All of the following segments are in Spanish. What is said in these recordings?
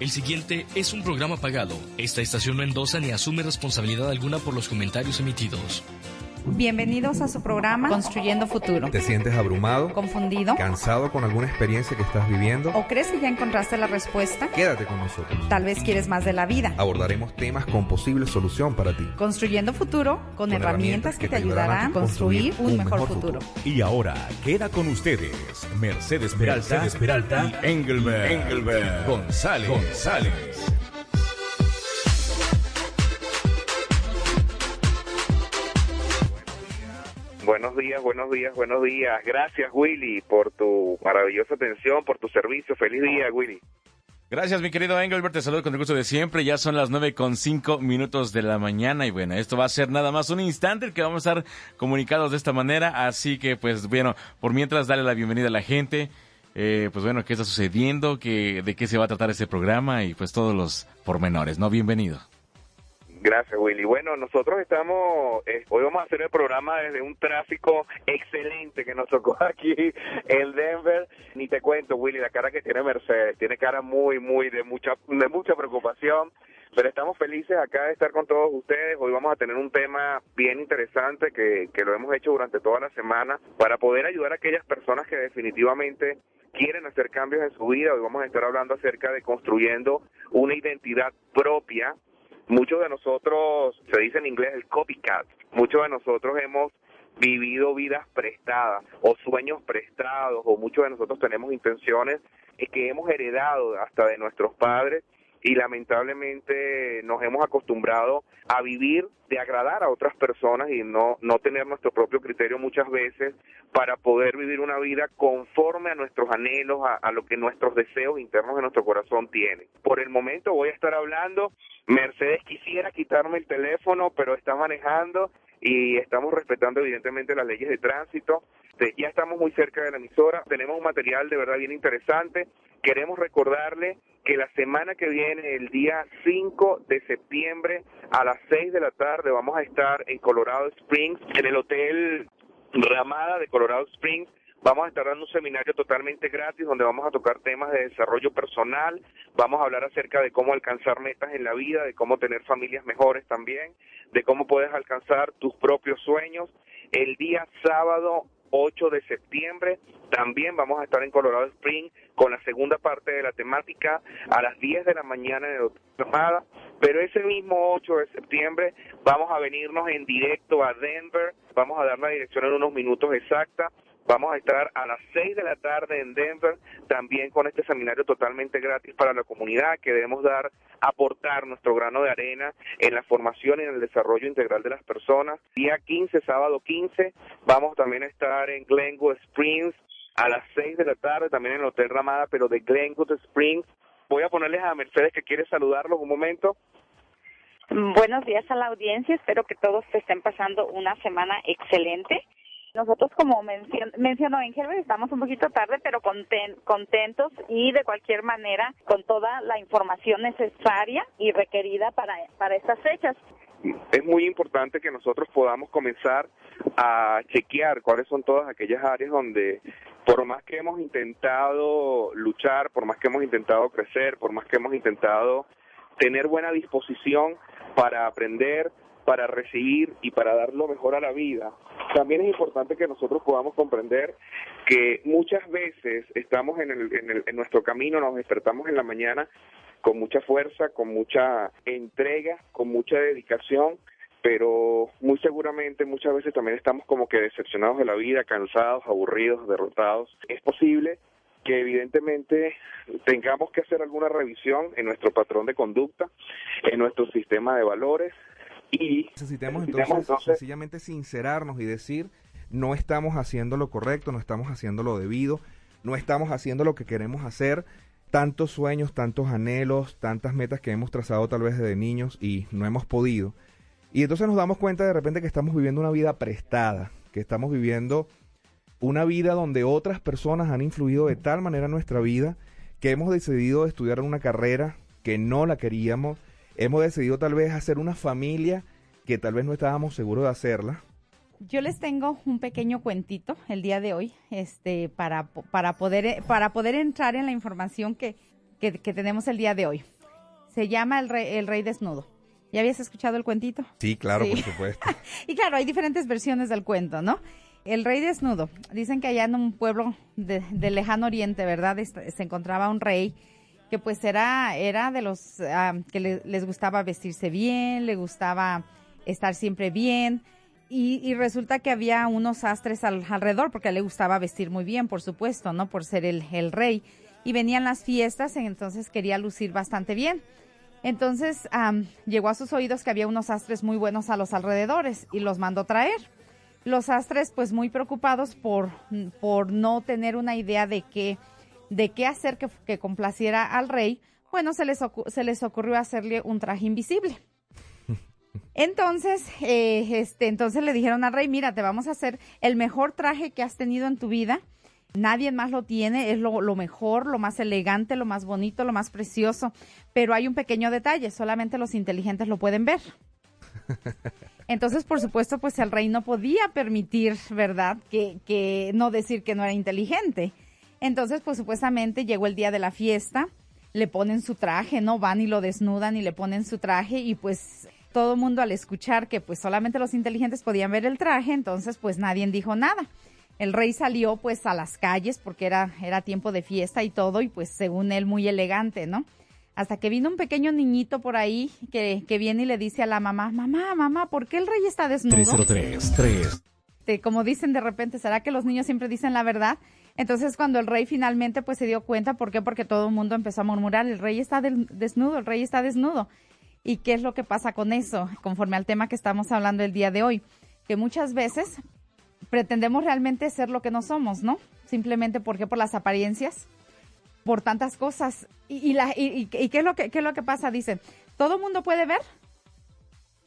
El siguiente es un programa pagado. Esta estación no endosa ni asume responsabilidad alguna por los comentarios emitidos. Bienvenidos a su programa Construyendo Futuro. ¿Te sientes abrumado? ¿Confundido? ¿Cansado con alguna experiencia que estás viviendo? ¿O crees que ya encontraste la respuesta? Quédate con nosotros. Tal vez quieres más de la vida. Abordaremos temas con posible solución para ti. Construyendo Futuro con, herramientas, que, te ayudarán a construir un, mejor, futuro. Y ahora queda con ustedes Mercedes Peralta, Mercedes Peralta y Engelbert, Engelbert González. González. Buenos días, buenos días, buenos días. Gracias, Willy, por tu maravillosa atención, por tu servicio. Feliz día, Willy. Gracias, mi querido Engelbert. Te saludo con el gusto de siempre. Ya son las nueve con cinco minutos de la mañana. Y bueno, esto va a ser nada más un instante que vamos a estar comunicados de esta manera. Así que, pues, bueno, por mientras, dale la bienvenida a la gente. Eh, pues bueno, qué está sucediendo, ¿Qué, de qué se va a tratar este programa y pues todos los pormenores, ¿no? Bienvenido. Gracias, Willy. Bueno, nosotros estamos, eh, hoy vamos a hacer el programa desde un tráfico excelente que nos tocó aquí en Denver. Ni te cuento, Willy, la cara que tiene Mercedes, tiene cara muy, muy de mucha, de mucha preocupación. Pero estamos felices acá de estar con todos ustedes. Hoy vamos a tener un tema bien interesante que, que lo hemos hecho durante toda la semana para poder ayudar a aquellas personas que definitivamente quieren hacer cambios en su vida. Hoy vamos a estar hablando acerca de construyendo una identidad propia Muchos de nosotros, se dice en inglés el copycat, muchos de nosotros hemos vivido vidas prestadas o sueños prestados o muchos de nosotros tenemos intenciones que hemos heredado hasta de nuestros padres y lamentablemente nos hemos acostumbrado a vivir de agradar a otras personas y no, no tener nuestro propio criterio muchas veces para poder vivir una vida conforme a nuestros anhelos, a, a lo que nuestros deseos internos de nuestro corazón tienen. Por el momento voy a estar hablando, Mercedes quisiera quitarme el teléfono, pero está manejando y estamos respetando evidentemente las leyes de tránsito. Ya estamos muy cerca de la emisora, tenemos un material de verdad bien interesante. Queremos recordarle que la semana que viene, el día 5 de septiembre a las 6 de la tarde, vamos a estar en Colorado Springs, en el Hotel Ramada de Colorado Springs. Vamos a estar dando un seminario totalmente gratis donde vamos a tocar temas de desarrollo personal, vamos a hablar acerca de cómo alcanzar metas en la vida, de cómo tener familias mejores también, de cómo puedes alcanzar tus propios sueños. El día sábado 8 de septiembre. También vamos a estar en Colorado Springs con la segunda parte de la temática a las 10 de la mañana en el. Pero ese mismo 8 de septiembre vamos a venirnos en directo a Denver. Vamos a dar la dirección en unos minutos exacta Vamos a estar a las 6 de la tarde en Denver, también con este seminario totalmente gratis para la comunidad que debemos dar, aportar nuestro grano de arena en la formación y en el desarrollo integral de las personas. Día 15, sábado 15, vamos también a estar en Glenwood Springs a las 6 de la tarde, también en el Hotel Ramada, pero de Glenwood Springs. Voy a ponerles a Mercedes que quiere saludarlos un momento. Buenos días a la audiencia, espero que todos estén pasando una semana excelente. Nosotros, como mencionó Ángel, estamos un poquito tarde, pero contentos y de cualquier manera con toda la información necesaria y requerida para, para estas fechas. Es muy importante que nosotros podamos comenzar a chequear cuáles son todas aquellas áreas donde por más que hemos intentado luchar, por más que hemos intentado crecer, por más que hemos intentado tener buena disposición para aprender, para recibir y para dar lo mejor a la vida, también es importante que nosotros podamos comprender que muchas veces estamos en, el, en, el, en nuestro camino, nos despertamos en la mañana con mucha fuerza, con mucha entrega, con mucha dedicación, pero muy seguramente muchas veces también estamos como que decepcionados de la vida, cansados, aburridos, derrotados. Es posible que evidentemente tengamos que hacer alguna revisión en nuestro patrón de conducta, en nuestro sistema de valores, y necesitamos entonces, sencillamente sincerarnos y decir, no estamos haciendo lo correcto, no estamos haciendo lo debido, no estamos haciendo lo que queremos hacer, tantos sueños, tantos anhelos, tantas metas que hemos trazado tal vez desde niños y no hemos podido. Y entonces nos damos cuenta de repente que estamos viviendo una vida prestada, que estamos viviendo una vida donde otras personas han influido de tal manera en nuestra vida que hemos decidido estudiar una carrera que no la queríamos, hemos decidido tal vez hacer una familia que tal vez no estábamos seguros de hacerla. Yo les tengo un pequeño cuentito el día de hoy, este, para, para poder, para poder entrar en la información que, que, tenemos el día de hoy. Se llama El Rey, el Rey Desnudo. ¿Ya habías escuchado el cuentito? Sí, claro, por supuesto. y claro, hay diferentes versiones del cuento, ¿no? El rey desnudo. Dicen que allá en un pueblo de, lejano oriente, ¿verdad? Se encontraba un rey que pues era, era de los ah, que les gustaba vestirse bien, le gustaba estar siempre bien. Y, resulta que había unos astres alrededor, porque le gustaba vestir muy bien, por supuesto, ¿no? Por ser el, el rey. Y venían las fiestas, entonces quería lucir bastante bien. Entonces llegó a sus oídos que había unos astres muy buenos a los alrededores y los mandó traer. Los astres, pues muy preocupados por, por no tener una idea de qué, de qué hacer que, que complaciera al rey, bueno, se les, se les ocurrió hacerle un traje invisible. Entonces, eh, este, entonces le dijeron al rey, mira, te vamos a hacer el mejor traje que has tenido en tu vida. Nadie más lo tiene, es lo, lo, mejor, lo más elegante, lo más bonito, lo más precioso. Pero hay un pequeño detalle, solamente los inteligentes lo pueden ver. Entonces, por supuesto, pues el rey no podía permitir, ¿verdad? Que, que no decir que no era inteligente. Entonces, pues supuestamente llegó el día de la fiesta, le ponen su traje, ¿no? Van y lo desnudan y le ponen su traje y pues todo el mundo al escuchar que pues solamente los inteligentes podían ver el traje, entonces pues nadie dijo nada. El rey salió pues a las calles porque era, era tiempo de fiesta y todo y pues según él muy elegante, ¿no? Hasta que vino un pequeño niñito por ahí que, que viene y le dice a la mamá, mamá, mamá, ¿por qué el rey está desnudo? 303, 3. como dicen de repente, ¿será que los niños siempre dicen la verdad? Entonces cuando el rey finalmente pues se dio cuenta, ¿por qué? Porque todo el mundo empezó a murmurar, el rey está desnudo, el rey está desnudo. ¿Y qué es lo que pasa con eso? Conforme al tema que estamos hablando el día de hoy, que muchas veces pretendemos realmente ser lo que no somos, ¿no? Simplemente porque por las apariencias, por tantas cosas. ¿Y, la, y, qué, es lo que, qué es lo que pasa? Dice, todo el mundo puede ver,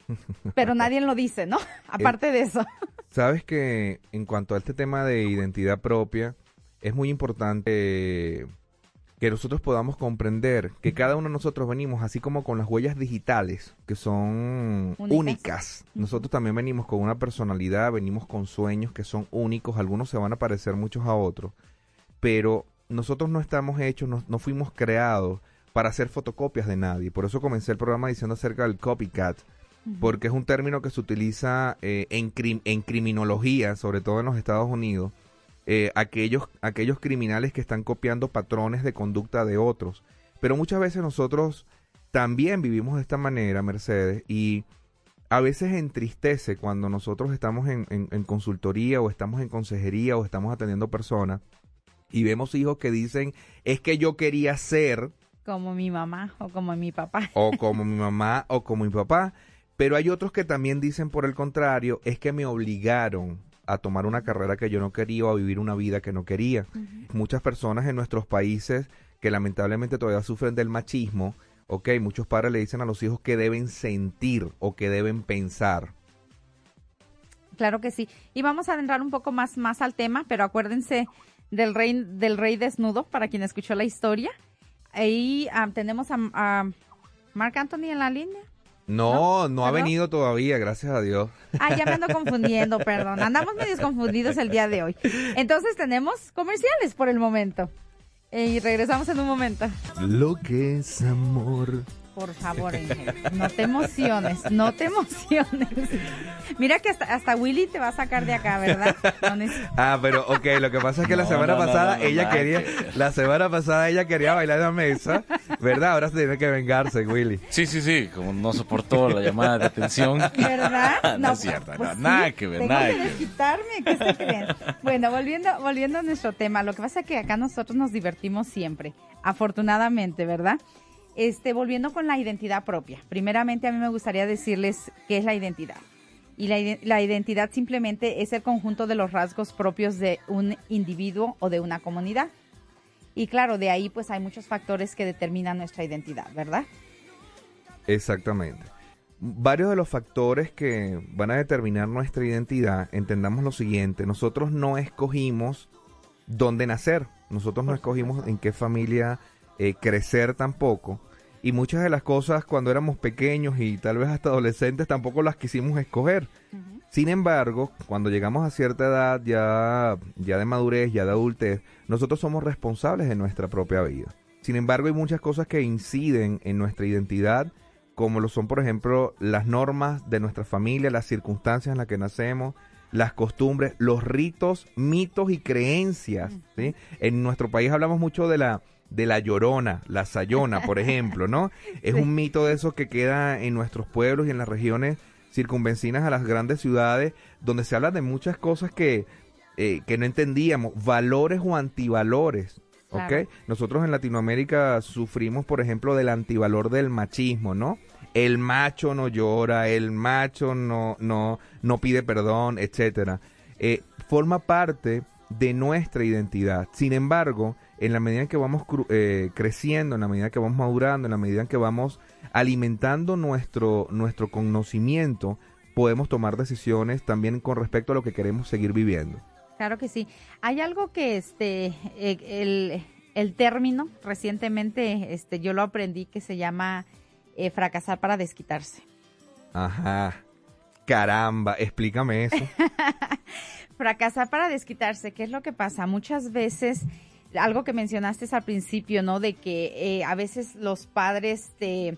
pero nadie lo dice, ¿no? Aparte de eso. Sabes que en cuanto a este tema de identidad propia, es muy importante que nosotros podamos comprender que cada uno de nosotros venimos así como con las huellas digitales que son únicas. Nosotros también venimos con una personalidad, venimos con sueños que son únicos, algunos se van a parecer muchos a otros, pero nosotros no estamos hechos, no, fuimos creados para hacer fotocopias de nadie. Por eso comencé el programa diciendo acerca del copycat, porque es un término que se utiliza eh, en, en criminología, sobre todo en los Estados Unidos, eh, aquellos, aquellos criminales que están copiando patrones de conducta de otros. Pero muchas veces nosotros también vivimos de esta manera, Mercedes, y a veces entristece cuando nosotros estamos en, en, consultoría o estamos en consejería o estamos atendiendo personas y vemos hijos que dicen, es que yo quería ser... Como mi mamá o como mi papá. O como mi mamá o como mi papá. Pero hay otros que también dicen por el contrario, es que me obligaron a tomar una carrera que yo no quería o a vivir una vida que no quería. Muchas personas en nuestros países que lamentablemente todavía sufren del machismo, ok, muchos padres le dicen a los hijos que deben sentir o que deben pensar. Claro que sí. Y vamos a adentrar un poco más, más al tema, pero acuérdense del rey, del rey desnudo, para quien escuchó la historia. Ahí ah, tenemos a, a Marc Anthony en la línea. No, no, ha venido todavía, gracias a Dios. Ah, ya me ando confundiendo, perdón. Andamos medio confundidos el día de hoy. Entonces tenemos comerciales por el momento. Y regresamos en un momento. Lo que es amor por favor, no te emociones, no te emociones. Mira que hasta, hasta Willy te va a sacar de acá, ¿verdad? ah, pero ok, lo que pasa es que la semana pasada ella quería, la semana pasada ella quería bailar en la mesa, ¿verdad? Ahora se tiene que vengarse, Willy. Sí, sí, sí, como no soportó la llamada de atención. ¿Verdad? No, es cierto, pues nada que ver, nada que, desquitarme, ¿qué se creen? Bueno, volviendo, volviendo a nuestro tema, lo que pasa es que acá nosotros nos divertimos siempre, afortunadamente, ¿verdad? Este, volviendo con la identidad propia. Primeramente, a mí me gustaría decirles qué es la identidad. Y la, identidad simplemente es el conjunto de los rasgos propios de un individuo o de una comunidad. Y claro, de ahí pues hay muchos factores que determinan nuestra identidad, ¿verdad? Exactamente. Varios de los factores que van a determinar nuestra identidad, entendamos lo siguiente, nosotros no escogimos dónde nacer, nosotros no escogimos en qué familia eh, crecer tampoco. Y muchas de las cosas cuando éramos pequeños y tal vez hasta adolescentes tampoco las quisimos escoger. Sin embargo, cuando llegamos a cierta edad, ya, ya de madurez, ya de adultez, nosotros somos responsables de nuestra propia vida. Sin embargo, hay muchas cosas que inciden en nuestra identidad, como lo son, por ejemplo, las normas de nuestra familia, las circunstancias en las que nacemos, las costumbres, los ritos, mitos y creencias. ¿sí? En nuestro país hablamos mucho de la de la llorona, la sayona, por ejemplo, ¿no? Es un mito de eso que queda en nuestros pueblos y en las regiones circunvencinas a las grandes ciudades, donde se habla de muchas cosas que, eh, que no entendíamos, valores o antivalores. ¿Ok? Nosotros en Latinoamérica sufrimos, por ejemplo, del antivalor del machismo, ¿no? El macho no llora, el macho no, no, no pide perdón, etcétera. Eh, forma parte de nuestra identidad. Sin embargo, en la medida en que vamos eh, creciendo, en la medida que vamos madurando, en la medida en que vamos alimentando nuestro, nuestro conocimiento, podemos tomar decisiones también con respecto a lo que queremos seguir viviendo. Claro que sí. Hay algo que este eh, el, el, término recientemente este yo lo aprendí que se llama eh, fracasar para desquitarse. Ajá. Caramba, explícame eso. fracasar para desquitarse, ¿qué es lo que pasa? Muchas veces algo que mencionaste al principio, ¿no? De que eh, a veces los padres te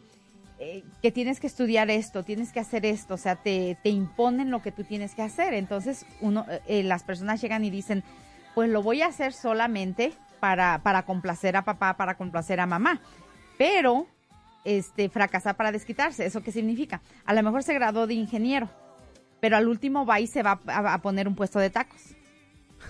eh, que tienes que estudiar esto, tienes que hacer esto, o sea, te, te imponen lo que tú tienes que hacer. Entonces, uno, eh, las personas llegan y dicen, pues lo voy a hacer solamente para, para complacer a papá, para complacer a mamá. Pero, este, fracasar para desquitarse, ¿eso qué significa? A lo mejor se graduó de ingeniero, pero al último va y se va a poner un puesto de tacos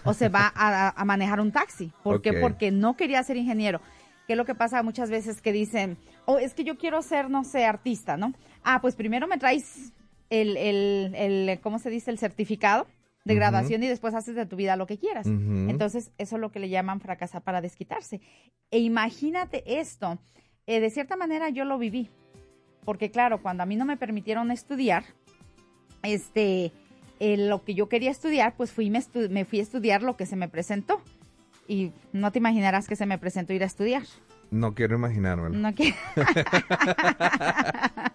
o se va a, manejar un taxi. ¿Por qué? Porque no quería ser ingeniero. ¿Qué es lo que pasa muchas veces que dicen, oh, es que yo quiero ser, no sé, artista, ¿no? Ah, pues primero me traes el, el, el ¿cómo se dice? El certificado de graduación y después haces de tu vida lo que quieras. Entonces, eso es lo que le llaman fracasar para desquitarse. E imagínate esto, eh, de cierta manera yo lo viví, porque claro, cuando a mí no me permitieron estudiar, este, lo que yo quería estudiar, pues fui, me, me fui a estudiar lo que se me presentó. Y no te imaginarás que se me presentó ir a estudiar. No quiero imaginármelo. No quiero.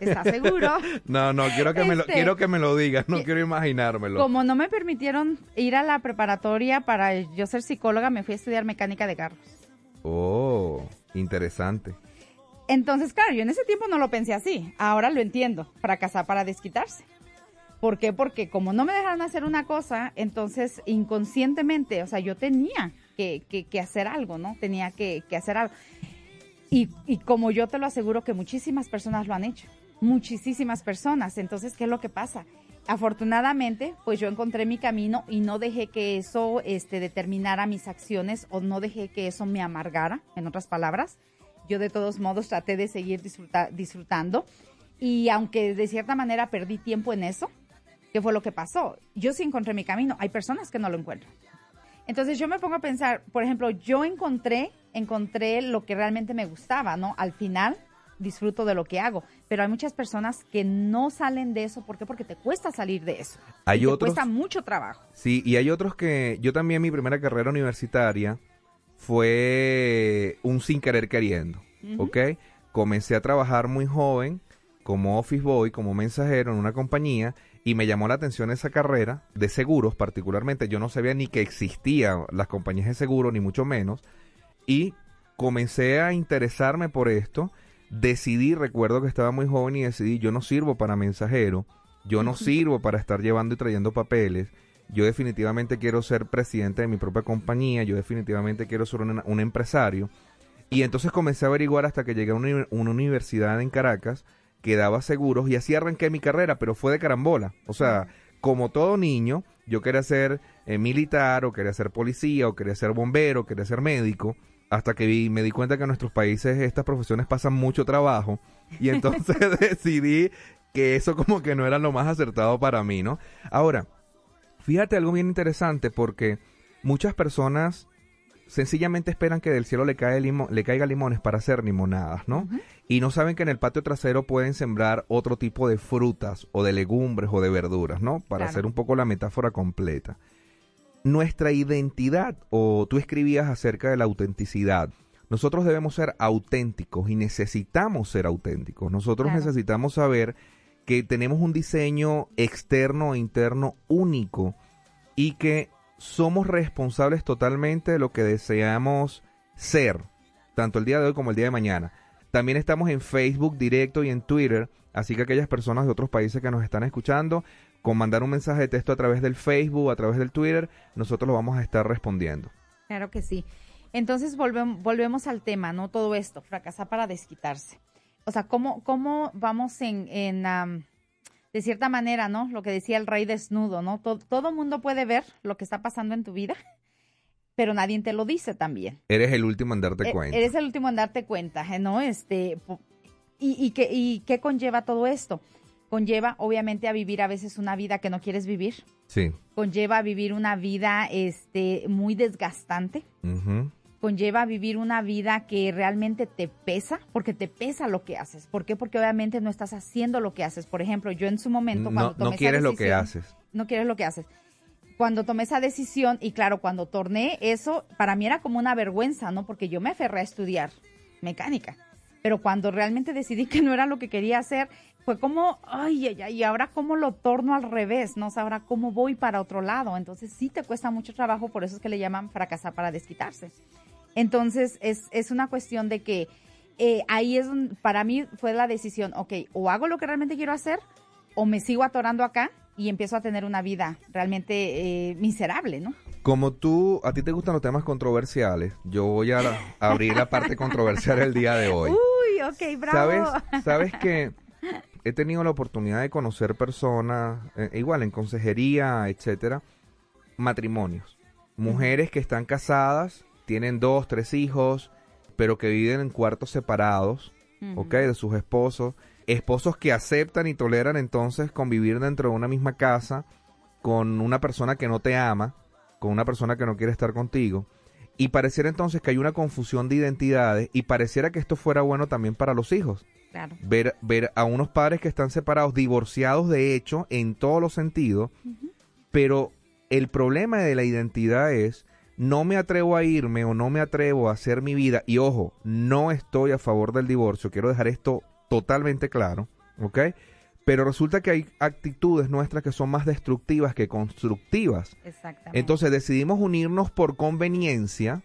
¿Estás seguro? No, no, quiero que, me lo, este, quiero que me lo digas, no quiero imaginármelo. Como no me permitieron ir a la preparatoria para yo ser psicóloga, me fui a estudiar mecánica de carros. Oh, interesante. Entonces, claro, yo en ese tiempo no lo pensé así. Ahora lo entiendo. Fracasar para desquitarse. ¿Por qué? Porque como no me dejaron hacer una cosa, entonces inconscientemente, o sea, yo tenía que, que, hacer algo, ¿no? Tenía que, que hacer algo. Y, y, como yo te lo aseguro que muchísimas personas lo han hecho, muchísimas personas. Entonces, ¿qué es lo que pasa? Afortunadamente, pues yo encontré mi camino y no dejé que eso este, determinara mis acciones o no dejé que eso me amargara, en otras palabras. Yo de todos modos traté de seguir disfrutando y aunque de cierta manera perdí tiempo en eso, ¿Qué fue lo que pasó? Yo sí encontré mi camino. Hay personas que no lo encuentran. Entonces yo me pongo a pensar, por ejemplo, yo encontré, encontré lo que realmente me gustaba, ¿no? Al final disfruto de lo que hago, pero hay muchas personas que no salen de eso, ¿por qué? Porque te cuesta salir de eso. Hay te cuesta mucho trabajo. Sí, y hay otros que yo también mi primera carrera universitaria fue un sin querer queriendo, ¿ok? Comencé a trabajar muy joven como office boy, como mensajero en una compañía y me llamó la atención esa carrera de seguros particularmente. Yo no sabía ni que existían las compañías de seguros, ni mucho menos. Y comencé a interesarme por esto. Decidí, recuerdo que estaba muy joven y decidí, yo no sirvo para mensajero, yo no sirvo para estar llevando y trayendo papeles. Yo definitivamente quiero ser presidente de mi propia compañía, yo definitivamente quiero ser un, empresario. Y entonces comencé a averiguar hasta que llegué a una universidad en Caracas que daba seguros y así arranqué mi carrera, pero fue de carambola. O sea, como todo niño, yo quería ser eh, militar o quería ser policía o quería ser bombero, quería ser médico, hasta que vi, me di cuenta que en nuestros países estas profesiones pasan mucho trabajo y entonces decidí que eso como que no era lo más acertado para mí, ¿no? Ahora, fíjate algo bien interesante porque muchas personas sencillamente esperan que del cielo le, cae le caiga limones para hacer limonadas, ¿no? Y no saben que en el patio trasero pueden sembrar otro tipo de frutas o de legumbres o de verduras, ¿no? Para hacer un poco la metáfora completa. Nuestra identidad, o tú escribías acerca de la autenticidad, nosotros debemos ser auténticos y necesitamos ser auténticos. Nosotros necesitamos saber que tenemos un diseño externo e interno único y que somos responsables totalmente de lo que deseamos ser. tanto el día de hoy como el día de mañana. También estamos en Facebook directo y en Twitter, así que aquellas personas de otros países que nos están escuchando, con mandar un mensaje de texto a través del Facebook, a través del Twitter, nosotros lo vamos a estar respondiendo. Claro que sí. Entonces volvemos, al tema, ¿no? Todo esto, fracasar para desquitarse. O sea, ¿cómo, cómo vamos en, en de cierta manera, ¿no? Lo que decía el rey desnudo, ¿no? Todo, todo mundo puede ver lo que está pasando en tu vida, pero nadie te lo dice también. Eres el último en darte E- cuenta. Eres el último en darte cuenta, ¿eh? ¿no? Este, y, y, qué, ¿Y qué conlleva todo esto? Conlleva, obviamente, a vivir a veces una vida que no quieres vivir. Sí. Conlleva a vivir una vida este, muy desgastante. Ujú. Conlleva a vivir una vida que realmente te pesa, porque te pesa lo que haces. ¿Por qué? Porque obviamente no estás haciendo lo que haces. Por ejemplo, yo en su momento, cuando No, tomé no esa quieres lo que haces. no quieres lo que haces. Cuando tomé esa decisión, y claro, cuando torné eso, para mí era como una vergüenza, ¿no? Porque yo me aferré a estudiar mecánica. Pero cuando realmente decidí que no era lo que quería hacer, fue como, ay, ay, ay, y ahora cómo lo torno al revés, ¿no? O sea, ahora cómo voy para otro lado. Entonces sí te cuesta mucho trabajo, por eso es que le llaman fracasar para desquitarse. Entonces es, es una cuestión de que eh, ahí es donde, para mí fue la decisión, ok, o hago lo que realmente quiero hacer, o me sigo atorando acá y empiezo a tener una vida realmente eh, miserable, ¿no? Como tú, a ti te gustan los temas controversiales, yo voy a, la- a abrir la parte controversial el día de hoy. Uy, ok, bravo. ¿Sabes? ¿Sabes que he tenido la oportunidad de conocer personas, eh, igual en consejería, etcétera, matrimonios, mujeres que están casadas, tienen dos, tres hijos, pero que viven en cuartos separados, Ujú. ¿ok? De sus esposos, esposos que aceptan y toleran entonces convivir dentro de una misma casa con una persona que no te ama, con una persona que no quiere estar contigo. Y pareciera entonces que hay una confusión de identidades y pareciera que esto fuera bueno también para los hijos Claro. ver, ver a unos padres que están separados, divorciados de hecho, en todos los sentidos, pero el problema de la identidad es, no me atrevo a irme o no me atrevo a hacer mi vida, y ojo, no estoy a favor del divorcio, quiero dejar esto totalmente claro, ¿ok? Pero resulta que hay actitudes nuestras que son más destructivas que constructivas. Exactamente. Entonces decidimos unirnos por conveniencia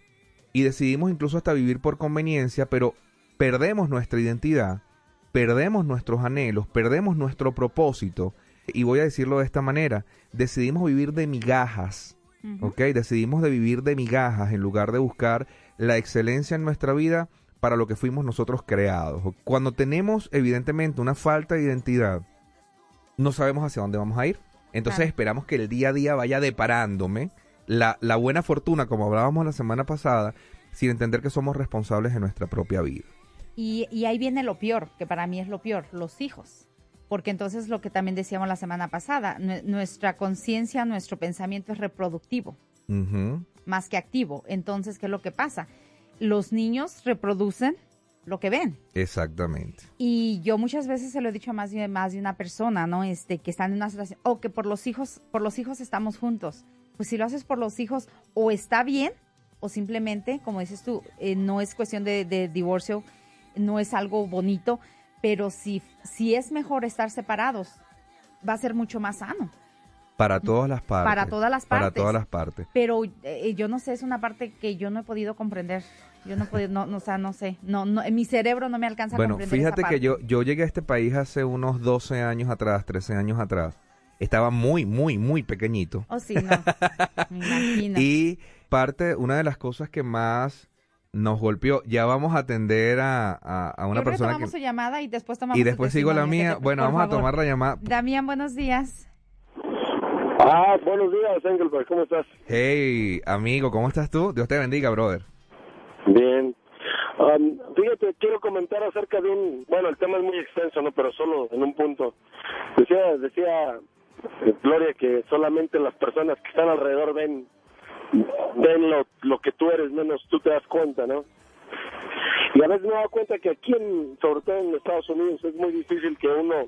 y decidimos incluso hasta vivir por conveniencia, pero perdemos nuestra identidad, perdemos nuestros anhelos, perdemos nuestro propósito. Y voy a decirlo de esta manera, decidimos vivir de migajas, ¿ok? Decidimos de vivir de migajas en lugar de buscar la excelencia en nuestra vida para lo que fuimos nosotros creados. Cuando tenemos evidentemente una falta de identidad, no sabemos hacia dónde vamos a ir. Entonces Claro. esperamos que el día a día vaya deparándome la, la buena fortuna, como hablábamos la semana pasada, sin entender que somos responsables de nuestra propia vida. Y, y ahí viene lo peor, que para mí es lo peor, los hijos. Porque entonces lo que también decíamos la semana pasada, nue- nuestra conciencia, nuestro pensamiento es reproductivo, más que activo. Entonces, ¿qué es lo que pasa? Los niños reproducen lo que ven. Exactamente. Y yo muchas veces se lo he dicho a más de, más de una persona, ¿no? Este, que están en una situación, o que por los hijos, por los hijos estamos juntos. Pues si lo haces por los hijos, o está bien, o simplemente, como dices tú, eh, no es cuestión de, de divorcio, no es algo bonito, pero si, si es mejor estar separados, va a ser mucho más sano. Para todas las partes. Para todas las Para partes. todas las partes. Pero eh, yo no sé, es una parte que yo no he podido comprender. Yo no he podido, no, no, o sea, no sé, no, no, en mi cerebro no me alcanza a Bueno, comprender fíjate esa que yo, yo llegué a este país hace unos 12 años atrás, 13 años atrás. Estaba muy, muy, muy pequeñito. Oh, sí, no. Me imagino. Y parte, una de las cosas que más nos golpeó, ya vamos a atender a, a, a una que persona tomamos que... su llamada y después tomamos Y después sigo la mía. te- Bueno, por vamos a tomar la llamada. Damián, buenos días. Ah, buenos días, Engelbert, ¿cómo estás? Hey, amigo, ¿cómo estás tú? Dios te bendiga, brother. Bien. Um, fíjate, quiero comentar acerca de un... Bueno, el tema es muy extenso, ¿no? Pero solo en un punto. Decía, decía eh, Gloria que solamente las personas que están alrededor ven, ven lo, lo que tú eres, menos tú te das cuenta, ¿no? Y a veces me he dado cuenta que aquí, en, sobre todo en Estados Unidos, es muy difícil que uno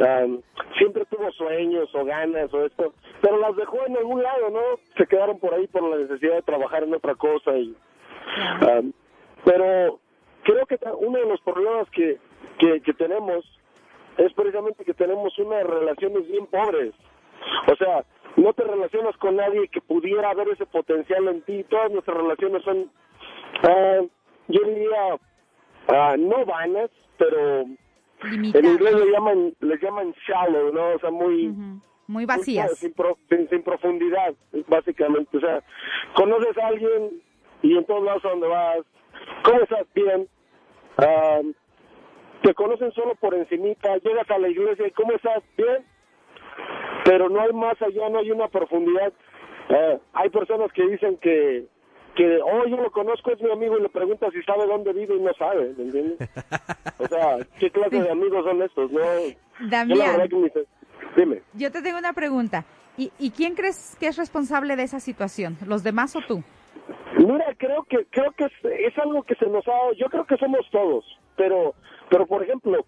um, siempre tuvo sueños o ganas o esto, pero las dejó en algún lado, ¿no? Se quedaron por ahí por la necesidad de trabajar en otra cosa y Um, pero creo que uno de los problemas que, que, que tenemos es precisamente que tenemos unas relaciones bien pobres. O sea, no te relacionas con nadie que pudiera ver ese potencial en ti. Todas nuestras relaciones son ah, yo diría, uh, no vanas, pero en inglés le llaman, le llaman shallow, ¿no? O sea, muy... Muy vacías. sin, sin, profundidad, básicamente. O sea, conoces a alguien y en todos lados a donde vas, ¿cómo estás? Bien. Uh, te conocen solo por encimita, llegas a la iglesia y ¿cómo estás? Bien. Pero no hay más allá, no hay una profundidad. Uh, hay personas que dicen que que, oh, yo lo conozco, es mi amigo, y le pregunta si sabe dónde vive y no sabe, ¿me entiendes? O sea, ¿qué clase de amigos son estos? No, Damián, yo, dime. yo te tengo una pregunta. ¿Y, ¿Y quién crees que es responsable de esa situación? ¿Los demás o tú? Mira, creo que creo que es, es algo que se nos ha... Yo creo que somos todos, pero, pero por ejemplo,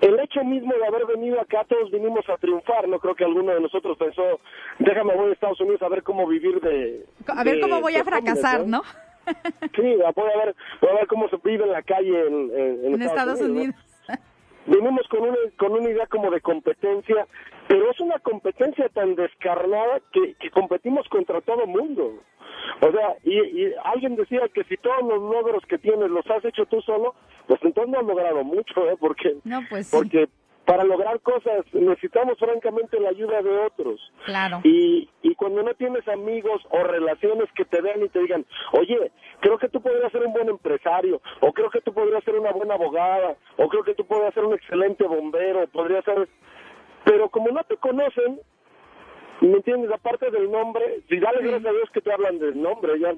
el hecho mismo de haber venido acá, todos vinimos a triunfar, no creo que alguno de nosotros pensó, déjame voy a Estados Unidos a ver cómo vivir de... A ver cómo voy a fracasar, ¿no? sí, voy a ver, voy a ver cómo se vive en la calle en, Estados, Unidos. Vinimos con una, con una idea como de competencia, pero es una competencia tan descarnada que, que competimos contra todo mundo. O sea, y, alguien decía que si todos los logros que tienes los has hecho tú solo, pues entonces no has logrado mucho, ¿eh? Porque, no, pues porque para lograr cosas necesitamos francamente la ayuda de otros. Claro. Y, y cuando no tienes amigos o relaciones que te vean y te digan, oye, creo que tú podrías ser un buen empresario, o creo que tú podrías ser una buena abogada, o creo que tú podrías ser un excelente bombero, podrías ser... Pero como no te conocen, ¿Me entiendes? Aparte del nombre, si dale gracias a Dios que te hablan del nombre, ya,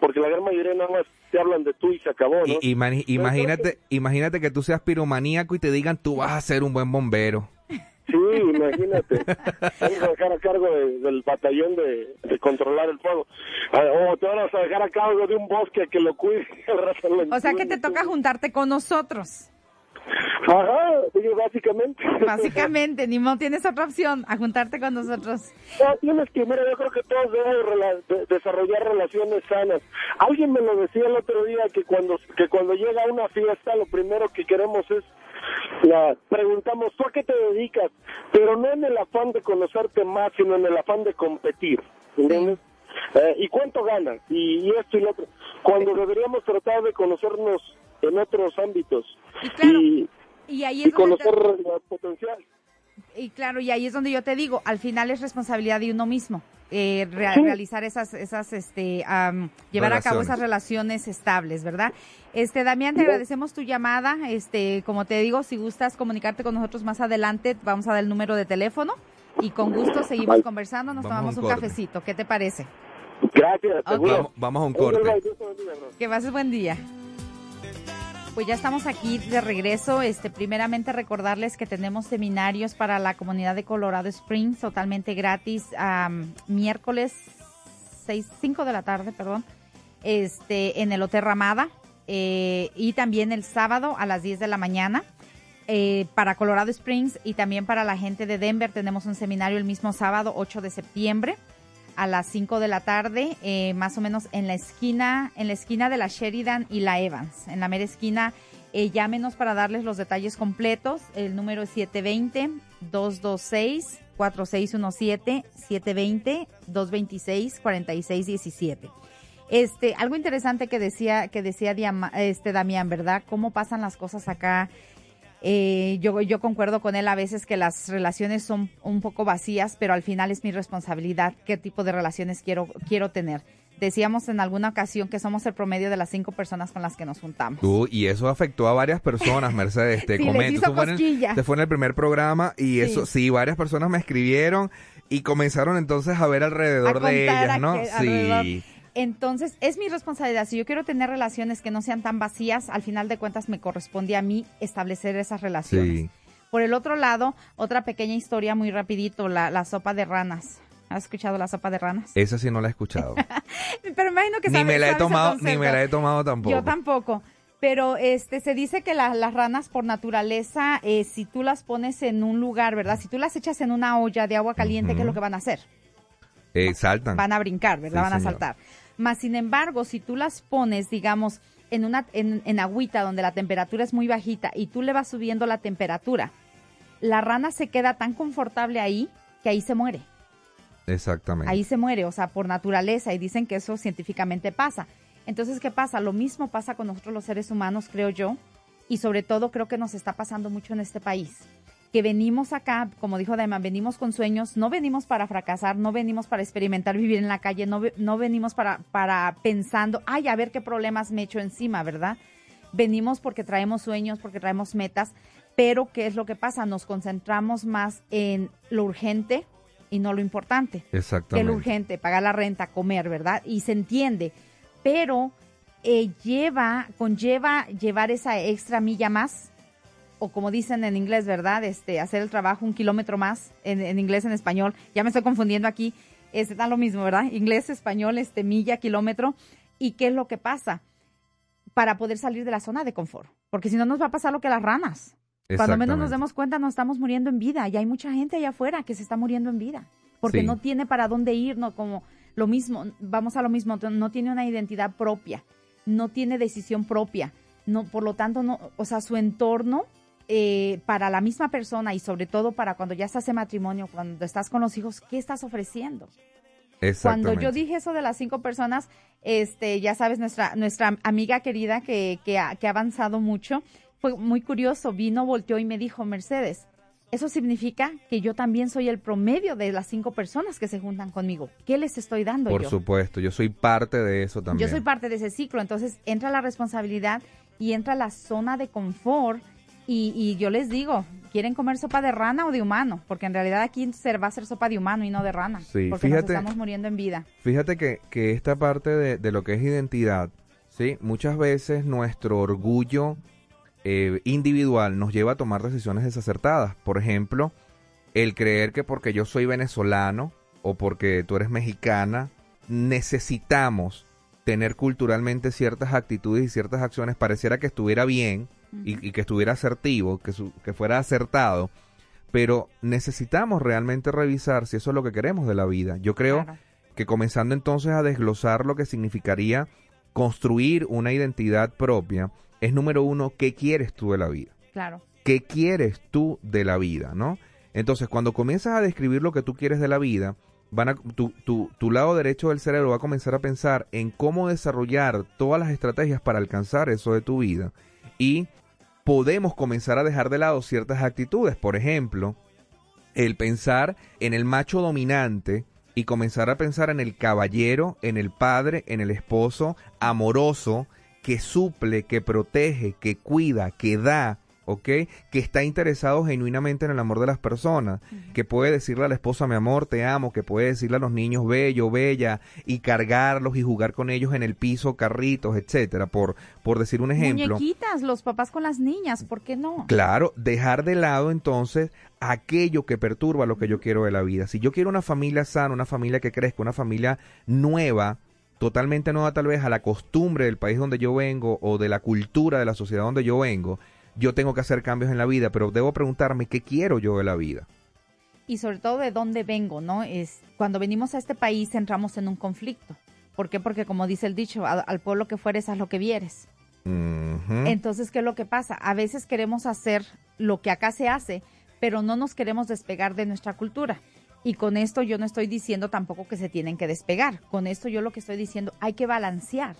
porque la gran mayoría nada más te hablan de tú y se acabó, ¿no? imagínate, imagínate que tú seas piromaníaco y te digan tú vas a ser un buen bombero. Sí, imagínate. Vamos a dejar a cargo del batallón de, controlar el fuego. Ah, o te vamos a dejar a cargo de un bosque que lo cuide. o sea que te toca juntarte con nosotros. Ajá, básicamente. Básicamente, ni modo tienes otra opción, a juntarte con nosotros. No, tienes que, mira, yo creo que todos debemos desarrollar relaciones sanas. Alguien me lo decía el otro día que cuando, que cuando llega una fiesta lo primero que queremos es la, preguntamos, ¿tú a qué te dedicas? Pero no en el afán de conocerte más, sino en el afán de competir, ¿entiendes? Eh, ¿Y cuánto ganas? Y, y esto y lo otro. Cuando deberíamos tratar de conocernos en otros ámbitos. Y, ahí es conocer el potencial. Y claro, y ahí es donde yo te digo, al final es responsabilidad de uno mismo. Eh, realizar esas, esas, este, llevar a cabo esas relaciones estables, ¿verdad? Este, Damián, te agradecemos tu llamada. Este, como te digo, si gustas comunicarte con nosotros más adelante, vamos a dar el número de teléfono y con gusto seguimos conversando, nos tomamos un, cafecito. ¿Qué te parece? Gracias. Vamos, a un corte. Que pases buen día. Pues ya estamos aquí de regreso. Este, primeramente recordarles que tenemos seminarios para la comunidad de Colorado Springs totalmente gratis miércoles 6, 5 de la tarde, perdón, este, en el Hotel Ramada eh, y también el sábado a las 10 de la mañana. Eh, para Colorado Springs y también para la gente de Denver tenemos un seminario el mismo sábado 8 de septiembre a las 5 de la tarde, eh, más o menos en la esquina, en la esquina de la Sheridan y la Evans, en la mera esquina. Eh, llámenos para darles los detalles completos. El número es 720-226-4617, 720-226-4617. Este, algo interesante que decía, que decía este Damián, ¿verdad? Cómo pasan las cosas acá eh, yo, yo concuerdo con él a veces que las relaciones son un poco vacías, pero al final es mi responsabilidad qué tipo de relaciones quiero, quiero tener. Decíamos en alguna ocasión que somos el promedio de las cinco personas con las que nos juntamos. y eso afectó a varias personas, Mercedes. Te comento. Fue, en, fue en el primer programa y eso, sí, varias personas me escribieron y comenzaron entonces a ver alrededor de ellas, ¿no? sí. Entonces, es mi responsabilidad. Si yo quiero tener relaciones que no sean tan vacías, al final de cuentas me corresponde a mí establecer esas relaciones. Por el otro lado, otra pequeña historia muy rapidito, la, sopa de ranas. ¿Has escuchado la sopa de ranas? Esa sí no la he escuchado. Pero imagino que ni me la he tomado, ni me la he tomado tampoco. Yo tampoco. Pero este se dice que las ranas por naturaleza, eh, si tú las pones en un lugar, ¿verdad? Si tú las echas en una olla de agua caliente, ¿qué es lo que van a hacer? Eh, saltan. Van a brincar, ¿verdad? van a saltar. Más sin embargo, si tú las pones, digamos, en una en, en agüita donde la temperatura es muy bajita y tú le vas subiendo la temperatura, la rana se queda tan confortable ahí que ahí se muere. Exactamente. Ahí se muere, o sea, por naturaleza, y dicen que eso científicamente pasa. Entonces, ¿qué pasa? Lo mismo pasa con nosotros los seres humanos, creo yo, y sobre todo creo que nos está pasando mucho en este país. Que venimos acá, como dijo Daima, venimos con sueños, no venimos para fracasar, no venimos para experimentar vivir en la calle, no, no venimos para, para pensando, ay, a ver qué problemas me echo encima, ¿verdad? Venimos porque traemos sueños, porque traemos metas, pero ¿qué es lo que pasa? Nos concentramos más en lo urgente y no lo importante. Exactamente. Que lo urgente, pagar la renta, comer, ¿verdad? Y se entiende, pero eh, lleva, conlleva llevar esa extra milla más, o como dicen en inglés, ¿verdad? Este, hacer el trabajo un kilómetro más, en, inglés, en español, ya me estoy confundiendo aquí, es da lo mismo, ¿verdad? Inglés, español, este, milla, kilómetro, ¿y qué es lo que pasa? Para poder salir de la zona de confort, porque si no nos va a pasar lo que las ranas. Cuando menos nos demos cuenta, nos estamos muriendo en vida, y hay mucha gente allá afuera que se está muriendo en vida, porque no tiene para dónde ir, no como lo mismo, vamos a lo mismo, no tiene una identidad propia no tiene decisión propia, no, por lo tanto, no, o sea, su entorno eh, para la misma persona y sobre todo para cuando ya estás en matrimonio, cuando estás con los hijos, ¿qué estás ofreciendo? Cuando yo dije eso de las cinco personas, este, ya sabes, nuestra, nuestra amiga querida que, que, ha, que ha avanzado mucho, fue muy curioso, vino, volteó y me dijo, Mercedes, eso significa que yo también soy el promedio de las cinco personas que se juntan conmigo. ¿Qué les estoy dando Por yo? supuesto, yo soy parte de eso también. Yo soy parte de ese ciclo, entonces entra la responsabilidad y entra la zona de confort y, yo les digo, ¿quieren comer sopa de rana o de humano? Porque en realidad aquí se va a hacer sopa de humano y no de rana. Sí, porque fíjate, nos estamos muriendo en vida. Fíjate que, que esta parte de, de lo que es identidad, ¿sí? Muchas veces nuestro orgullo eh, individual nos lleva a tomar decisiones desacertadas. Por ejemplo, el creer que porque yo soy venezolano o porque tú eres mexicana, necesitamos tener culturalmente ciertas actitudes y ciertas acciones, pareciera que estuviera bien y, que estuviera asertivo, que, que fuera acertado, pero necesitamos realmente revisar si eso es lo que queremos de la vida. Yo creo que comenzando entonces a desglosar lo que significaría construir una identidad propia, es número uno, ¿qué quieres tú de la vida? Claro. ¿Qué quieres tú de la vida, no? Entonces, cuando comienzas a describir lo que tú quieres de la vida, van a, tu, tu, tu, lado derecho del cerebro va a comenzar a pensar en cómo desarrollar todas las estrategias para alcanzar eso de tu vida. Y podemos comenzar a dejar de lado ciertas actitudes. Por ejemplo, el pensar en el macho dominante y comenzar a pensar en el caballero, en el padre, en el esposo amoroso, que suple, que protege, que cuida, que da, ¿ok? Que está interesado genuinamente en el amor de las personas, que puede decirle a la esposa, mi amor, te amo, que puede decirle a los niños, bello, bella, y cargarlos y jugar con ellos en el piso, carritos, etcétera, por, por decir un ejemplo. Muñequitas, los papás con las niñas, ¿por qué no? Claro, dejar de lado entonces aquello que perturba lo que yo quiero de la vida. Si yo quiero una familia sana, una familia que crezca, una familia nueva, totalmente nueva tal vez a la costumbre del país donde yo vengo o de la cultura de la sociedad donde yo vengo, yo tengo que hacer cambios en la vida, pero debo preguntarme qué quiero yo de la vida. Y sobre todo de dónde vengo, ¿no? Es cuando venimos a este país entramos en un conflicto. ¿Por qué? Porque como dice el dicho, al, pueblo que fueres, haz lo que vieres. Entonces, ¿qué es lo que pasa? A veces queremos hacer lo que acá se hace, pero no nos queremos despegar de nuestra cultura. Y con esto yo no estoy diciendo tampoco que se tienen que despegar. Con esto yo lo que estoy diciendo, hay que balancear.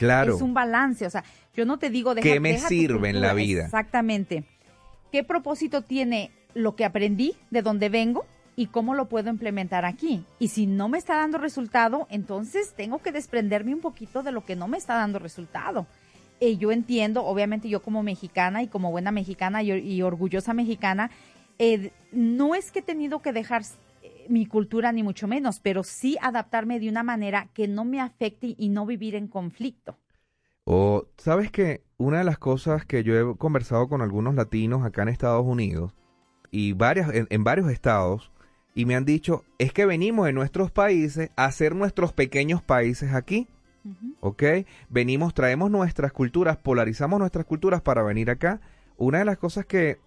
Claro. Es un balance. O sea, yo no te digo... Deja, ¿Qué me sirve en la vida? Exactamente. ¿Qué propósito tiene lo que aprendí, de dónde vengo y cómo lo puedo implementar aquí? Y si no me está dando resultado, entonces tengo que desprenderme un poquito de lo que no me está dando resultado. Y yo entiendo, obviamente yo como mexicana y como buena mexicana y, orgullosa mexicana, eh, no es que he tenido que dejar mi cultura ni mucho menos, pero sí adaptarme de una manera que no me afecte y no vivir en conflicto. O, ¿sabes que Una de las cosas que yo he conversado con algunos latinos acá en Estados Unidos y varias, en, varios estados, y me han dicho, es que venimos de nuestros países a hacer nuestros pequeños países aquí. ¿Ok? Venimos, traemos nuestras culturas, polarizamos nuestras culturas para venir acá. Una de las cosas que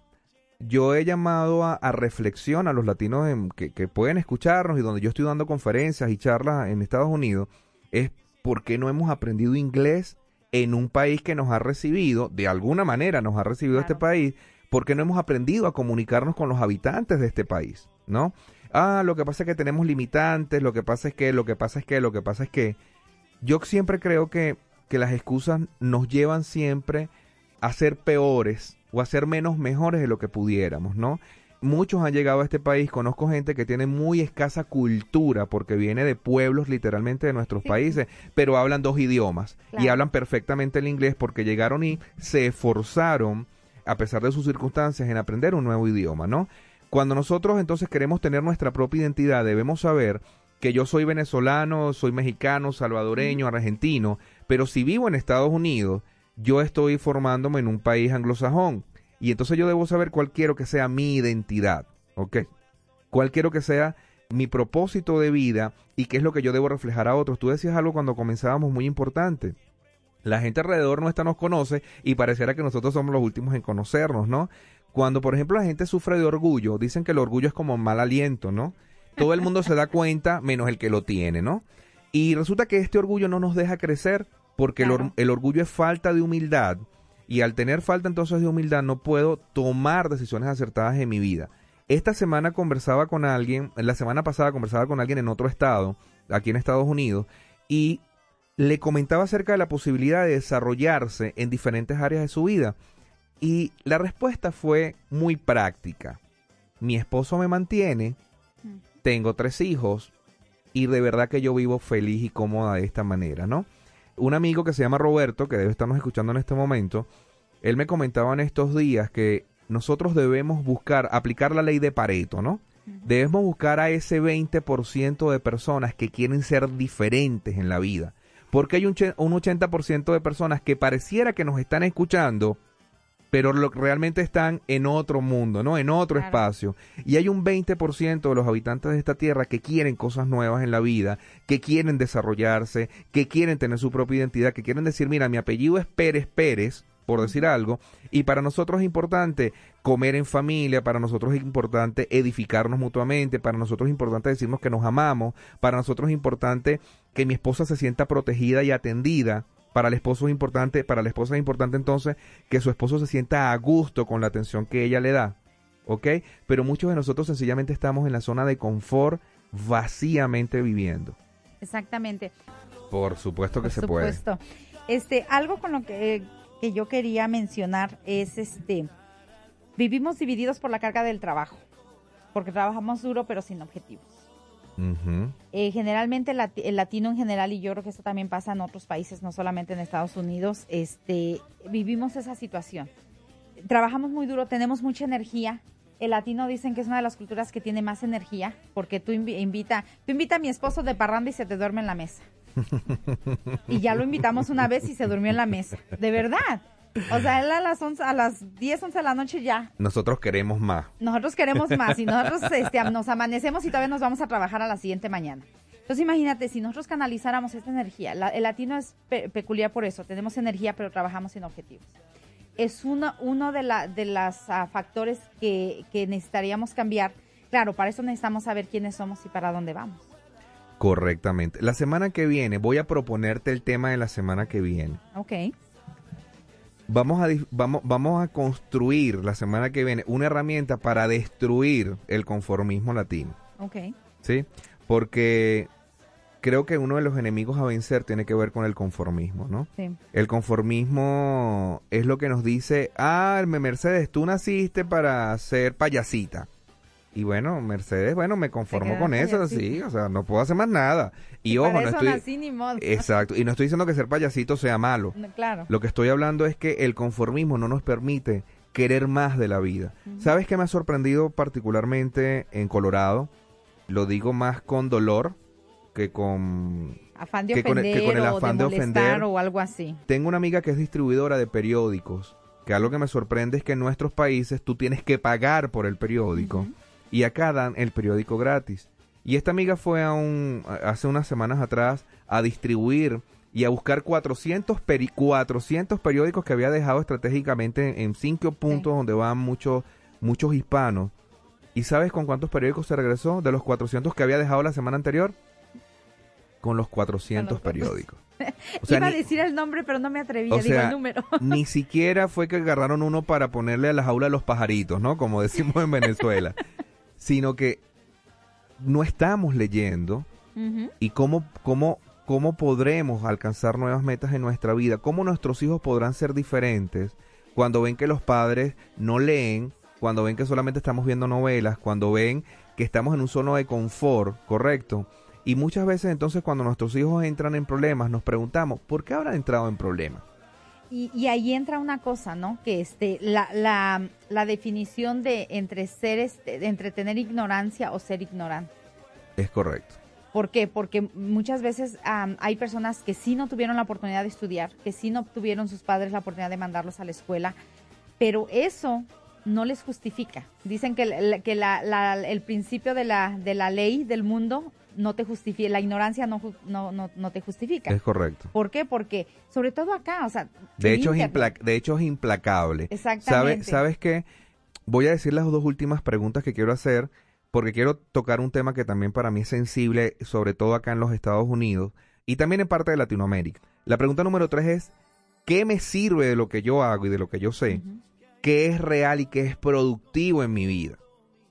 yo he llamado a, reflexión a los latinos que, pueden escucharnos y donde yo estoy dando conferencias y charlas en Estados Unidos, es por qué no hemos aprendido inglés en un país que nos ha recibido, de alguna manera nos ha recibido este país, porque no hemos aprendido a comunicarnos con los habitantes de este país, ¿no? Ah, lo que pasa es que tenemos limitantes, lo que pasa es que, lo que pasa es que, lo que pasa es que, yo siempre creo que que las excusas nos llevan siempre a ser peores o a ser menos mejores de lo que pudiéramos, ¿no? Muchos han llegado a este país, conozco gente que tiene muy escasa cultura porque viene de pueblos literalmente de nuestros países, pero hablan dos idiomas y hablan perfectamente el inglés porque llegaron y se esforzaron, a pesar de sus circunstancias, en aprender un nuevo idioma, ¿no? Cuando nosotros entonces queremos tener nuestra propia identidad, debemos saber que yo soy venezolano, soy mexicano, salvadoreño, argentino, pero si vivo en Estados Unidos, yo estoy formándome en un país anglosajón. Y entonces yo debo saber cuál quiero que sea mi identidad, ¿ok? Cuál quiero que sea mi propósito de vida y qué es lo que yo debo reflejar a otros. Tú decías algo cuando comenzábamos muy importante. La gente alrededor nuestra nos conoce y pareciera que nosotros somos los últimos en conocernos, ¿no? Cuando, por ejemplo, la gente sufre de orgullo, dicen que el orgullo es como mal aliento, ¿no? Todo el mundo se da cuenta, menos el que lo tiene, ¿no? Y resulta que este orgullo no nos deja crecer porque el, orgullo es falta de humildad y al tener falta entonces de humildad no puedo tomar decisiones acertadas en mi vida. Esta semana conversaba con alguien, la semana pasada conversaba con alguien en otro estado, aquí en Estados Unidos, y le comentaba acerca de la posibilidad de desarrollarse en diferentes áreas de su vida. Y la respuesta fue muy práctica. Mi esposo me mantiene, tengo tres hijos y de verdad que yo vivo feliz y cómoda de esta manera, ¿no? Un amigo que se llama Roberto, que debe estarnos escuchando en este momento, él me comentaba en estos días que nosotros debemos buscar, aplicar la ley de Pareto, ¿no? Debemos buscar a ese 20% de personas que quieren ser diferentes en la vida. Porque hay un, un 80% de personas que pareciera que nos están escuchando, pero lo, realmente están en otro mundo, ¿no? En otro espacio. Y hay un 20% de los habitantes de esta tierra que quieren cosas nuevas en la vida, que quieren desarrollarse, que quieren tener su propia identidad, que quieren decir, mira, mi apellido es Pérez Pérez, por decir algo, y para nosotros es importante comer en familia, para nosotros es importante edificarnos mutuamente, para nosotros es importante decirnos que nos amamos, para nosotros es importante que mi esposa se sienta protegida y atendida, para el esposo es importante, para la esposa es importante entonces que su esposo se sienta a gusto con la atención que ella le da. ¿Ok? Pero muchos de nosotros sencillamente estamos en la zona de confort vacíamente viviendo. Exactamente. Por supuesto que se supuesto. puede. Este, algo con lo que, que yo quería mencionar es este vivimos divididos por la carga del trabajo, porque trabajamos duro pero sin objetivos. Eh, generalmente el, latino en general, y yo creo que esto también pasa en otros países, no solamente en Estados Unidos, este, vivimos esa situación. Trabajamos muy duro, tenemos mucha energía. El latino dicen que es una de las culturas que tiene más energía, porque tú invita, tú invita a mi esposo de parranda y se te duerme en la mesa. y ya lo invitamos una vez y se durmió en la mesa. De verdad. O sea, él a las, 11, a las 10, 11 de la noche ya. Nosotros queremos más. Nosotros queremos más y nosotros este, nos amanecemos y todavía nos vamos a trabajar a la siguiente mañana. Entonces imagínate, si nosotros canalizáramos esta energía, el latino es peculiar por eso, tenemos energía pero trabajamos sin objetivos. Es uno, uno de, la, de los ah, factores que, que necesitaríamos cambiar. Claro, para eso necesitamos saber quiénes somos y para dónde vamos. Correctamente. La semana que viene voy a proponerte el tema de la semana que viene. Ok vamos a, vamos, vamos a construir la semana que viene una herramienta para destruir el conformismo latino. Ok. ¿Sí? Porque creo que uno de los enemigos a vencer tiene que ver con el conformismo, ¿no? Sí. El conformismo es lo que nos dice, ah, Mercedes, tú naciste para ser payasita. Y bueno, Mercedes, bueno, me conformo con eso, sí, o sea, no puedo hacer más nada. Y, ojo, no estoy ni modo. Exacto, y no estoy diciendo que ser payasito sea malo. claro. Lo que estoy hablando es que el conformismo no nos permite querer más de la vida. ¿Sabes qué me ha sorprendido particularmente en Colorado? Lo digo más con dolor que con afán de ofender con, el afán de, ofender o algo así. Tengo una amiga que es distribuidora de periódicos, que algo que me sorprende es que en nuestros países tú tienes que pagar por el periódico y acá dan el periódico gratis. Y esta amiga fue a un, hace unas semanas atrás a distribuir y a buscar 400, 400 periódicos que había dejado estratégicamente en cinco puntos donde van muchos, muchos hispanos. ¿Y sabes con cuántos periódicos se regresó de los 400 que había dejado la semana anterior? Con los 400 periódicos. Iba a decir el nombre, pero no me atreví a decir el número. ni siquiera fue que agarraron uno para ponerle a la jaula de los pajaritos, ¿no? Como decimos en Venezuela sino que no estamos leyendo y cómo, cómo cómo podremos alcanzar nuevas metas en nuestra vida, cómo nuestros hijos podrán ser diferentes cuando ven que los padres no leen, cuando ven que solamente estamos viendo novelas, cuando ven que estamos en un zono de confort, ¿correcto? Y muchas veces entonces cuando nuestros hijos entran en problemas nos preguntamos, ¿por qué habrán entrado en problemas? Y, ahí entra una cosa, ¿no? Que este, la, la, la definición de entre ser, este, entre tener ignorancia o ser ignorante. Es correcto. ¿Por qué? Porque muchas veces hay personas que sí no tuvieron la oportunidad de estudiar, que sí no tuvieron sus padres la oportunidad de mandarlos a la escuela, pero eso no les justifica. Dicen que, que la, el principio de la, de la ley del mundo no te justifica, la ignorancia no, no, no, te justifica. Es correcto. ¿Por qué? Porque, sobre todo acá, o sea... De hecho, es de hecho es implacable. Exactamente. ¿Sabes, ¿Sabes qué? Voy a decir las dos últimas preguntas que quiero hacer, porque quiero tocar un tema que también para mí es sensible, sobre todo acá en los Estados Unidos y también en parte de Latinoamérica. La pregunta número tres es, ¿qué me sirve de lo que yo hago y de lo que yo sé? ¿Qué es real y qué es productivo en mi vida?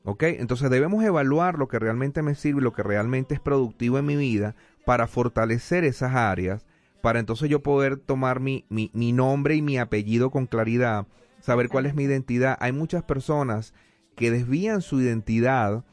¿Ok? Entonces debemos evaluar lo que realmente me sirve y lo que realmente es productivo en mi vida para fortalecer esas áreas, para entonces yo poder tomar mi, mi, mi nombre y mi apellido con claridad, saber cuál es mi identidad. Hay muchas personas que desvían su identidad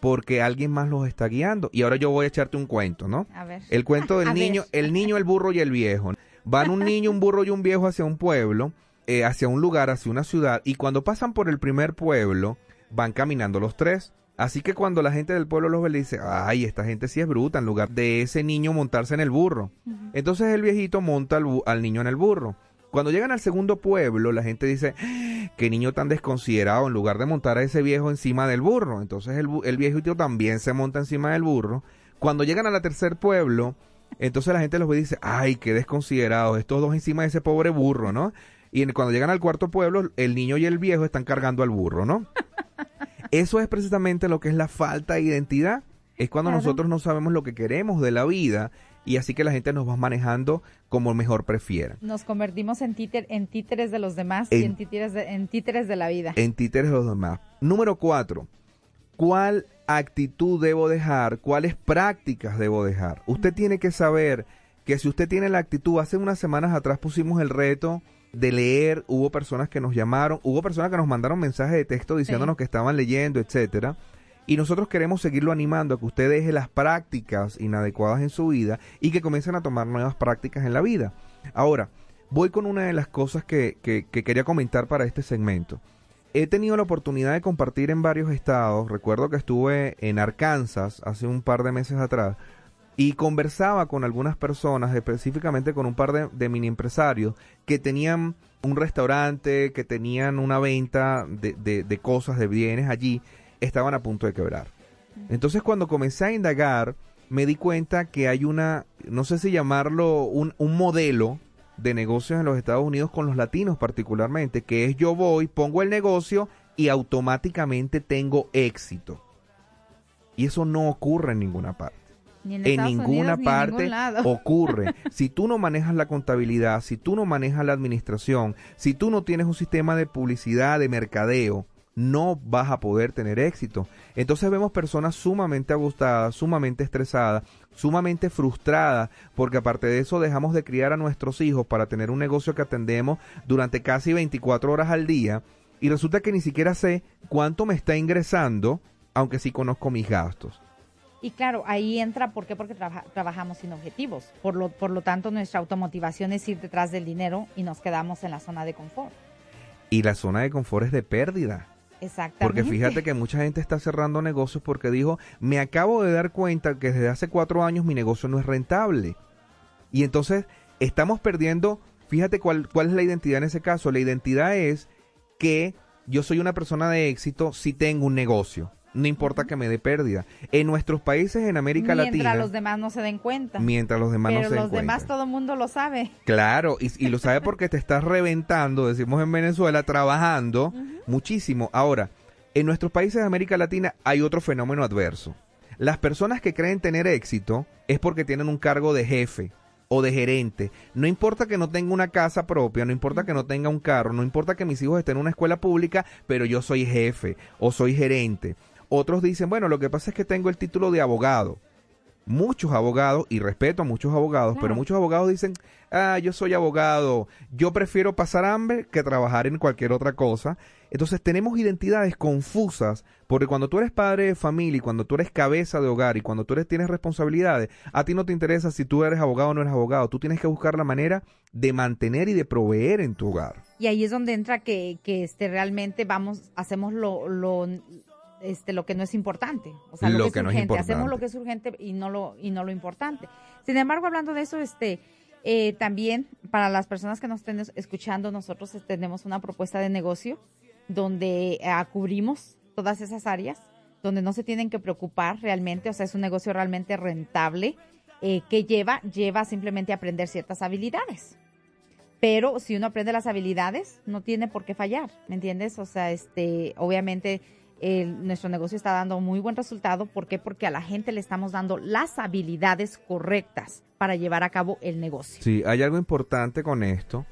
porque alguien más los está guiando. Y ahora yo voy a echarte un cuento, ¿no? A ver. El cuento del niño, el niño, el burro y el viejo. Van un niño, un burro y un viejo hacia un pueblo, eh, hacia un lugar, hacia una ciudad, y cuando pasan por el primer pueblo, van caminando los tres. Así que cuando la gente del pueblo los ve, le dice, ay, esta gente sí es bruta, en lugar de ese niño montarse en el burro. Entonces el viejito monta al, niño en el burro. Cuando llegan al segundo pueblo, la gente dice, qué niño tan desconsiderado, en lugar de montar a ese viejo encima del burro. Entonces el, el viejito también se monta encima del burro. Cuando llegan al tercer pueblo, entonces la gente los ve y dice, ay, qué desconsiderado, estos dos encima de ese pobre burro, ¿no? Y cuando llegan al cuarto pueblo, el niño y el viejo están cargando al burro, ¿no? Eso es precisamente lo que es la falta de identidad. Es cuando nosotros no sabemos lo que queremos de la vida y así que la gente nos va manejando como mejor prefiera. Nos convertimos en, en títeres de los demás y en títeres, de, en títeres de la vida. En títeres de los demás. Número cuatro, ¿cuál actitud debo dejar? ¿Cuáles prácticas debo dejar? Usted tiene que saber que si usted tiene la actitud, hace unas semanas atrás pusimos el reto de leer, hubo personas que nos llamaron, hubo personas que nos mandaron mensajes de texto diciéndonos que estaban leyendo, etcétera. Y nosotros queremos seguirlo animando a que usted deje las prácticas inadecuadas en su vida y que comiencen a tomar nuevas prácticas en la vida. Ahora, voy con una de las cosas que, que, que quería comentar para este segmento. He tenido la oportunidad de compartir en varios estados. Recuerdo que estuve en Arkansas hace un par de meses atrás y conversaba con algunas personas, específicamente con un par de, mini empresarios que tenían un restaurante, que tenían una venta de, de, cosas, de bienes allí, estaban a punto de quebrar. Entonces cuando comencé a indagar, me di cuenta que hay una, no sé si llamarlo un, un modelo de negocios en los Estados Unidos con los latinos particularmente, que es yo voy, pongo el negocio y automáticamente tengo éxito. Y eso no ocurre en ninguna parte en, ninguna parte ocurre. Si tú no manejas la contabilidad, si tú no manejas la administración, si tú no tienes un sistema de publicidad, de mercadeo, no vas a poder tener éxito. Entonces vemos personas sumamente agustadas, sumamente estresadas, sumamente frustradas, porque aparte de eso dejamos de criar a nuestros hijos para tener un negocio que atendemos durante casi 24 horas al día y resulta que ni siquiera sé cuánto me está ingresando, aunque sí conozco mis gastos. Y claro, ahí entra, ¿por qué? Porque trabajamos sin objetivos. Por lo, por lo tanto, nuestra automotivación es ir detrás del dinero y nos quedamos en la zona de confort. Y la zona de confort es de pérdida. Exactamente. Porque fíjate que mucha gente está cerrando negocios porque dijo, me acabo de dar cuenta que desde hace cuatro años mi negocio no es rentable. Y entonces estamos perdiendo, fíjate cuál, cuál es la identidad en ese caso. La identidad es que yo soy una persona de éxito si tengo un negocio no importa que me dé pérdida. En nuestros países en América Latina. Mientras los demás no se den cuenta. Mientras los demás no se den cuenta. los demás todo el mundo lo sabe. Claro, y, lo sabe porque te estás reventando, decimos en Venezuela, trabajando muchísimo. Ahora, en nuestros países de América Latina hay otro fenómeno adverso. Las personas que creen tener éxito es porque tienen un cargo de jefe o de gerente. No importa que no tenga una casa propia, no importa que no tenga un carro, no importa que mis hijos estén en una escuela pública, pero yo soy jefe o soy gerente otros dicen, bueno, lo que pasa es que tengo el título de abogado. muchos abogados, y respeto a muchos abogados, pero muchos abogados dicen, ah, yo soy abogado, yo prefiero pasar hambre que trabajar en cualquier otra cosa. Entonces tenemos identidades confusas, porque cuando tú eres padre de familia y cuando tú eres cabeza de hogar y cuando tú eres, tienes responsabilidades, a ti no te interesa si tú eres abogado o no eres abogado, tú tienes que buscar la manera de mantener y de proveer en tu hogar. Y ahí es donde entra que, que este, realmente vamos, hacemos lo, lo, este, lo que no es importante. O sea, lo, que, es urgente. Hacemos lo que es urgente y no lo, y no lo importante. Sin embargo, hablando de eso, este, eh, también para las personas que nos estén escuchando, nosotros tenemos una propuesta de negocio donde eh, cubrimos todas esas áreas, donde no se tienen que preocupar realmente, o sea, es un negocio realmente rentable eh, que lleva, lleva simplemente a aprender ciertas habilidades. Pero si uno aprende las habilidades, no tiene por qué fallar, ¿me entiendes? O sea, este, obviamente nuestro negocio está dando muy buen resultado. ¿Por qué? Porque a la gente le estamos dando las habilidades correctas para llevar a cabo el negocio. Sí, hay algo importante con esto.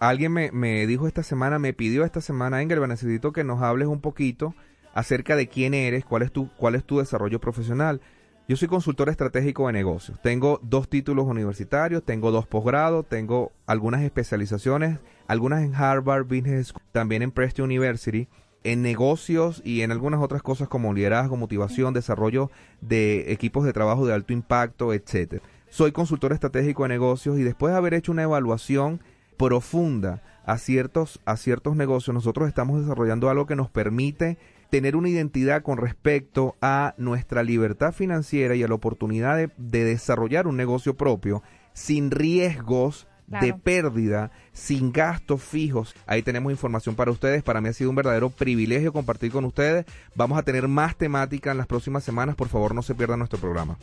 Alguien me, me dijo esta semana, me pidió esta semana, Engelba, necesito que nos hables un poquito acerca de quién eres, cuál es tu, cuál es tu desarrollo profesional. Yo soy consultor estratégico de negocios. Tengo dos títulos universitarios, tengo dos posgrados, tengo algunas especializaciones, algunas en Harvard Business School, también en Preston University en negocios y en algunas otras cosas como liderazgo, motivación, desarrollo de equipos de trabajo de alto impacto, etcétera. Soy consultor estratégico de negocios y después de haber hecho una evaluación profunda a ciertos, a ciertos negocios, nosotros estamos desarrollando algo que nos permite tener una identidad con respecto a nuestra libertad financiera y a la oportunidad de, de desarrollar un negocio propio sin riesgos de pérdida sin gastos fijos. Ahí tenemos información para ustedes. Para mí ha sido un verdadero privilegio compartir con ustedes. Vamos a tener más temática en las próximas semanas. Por favor, no se pierdan nuestro programa.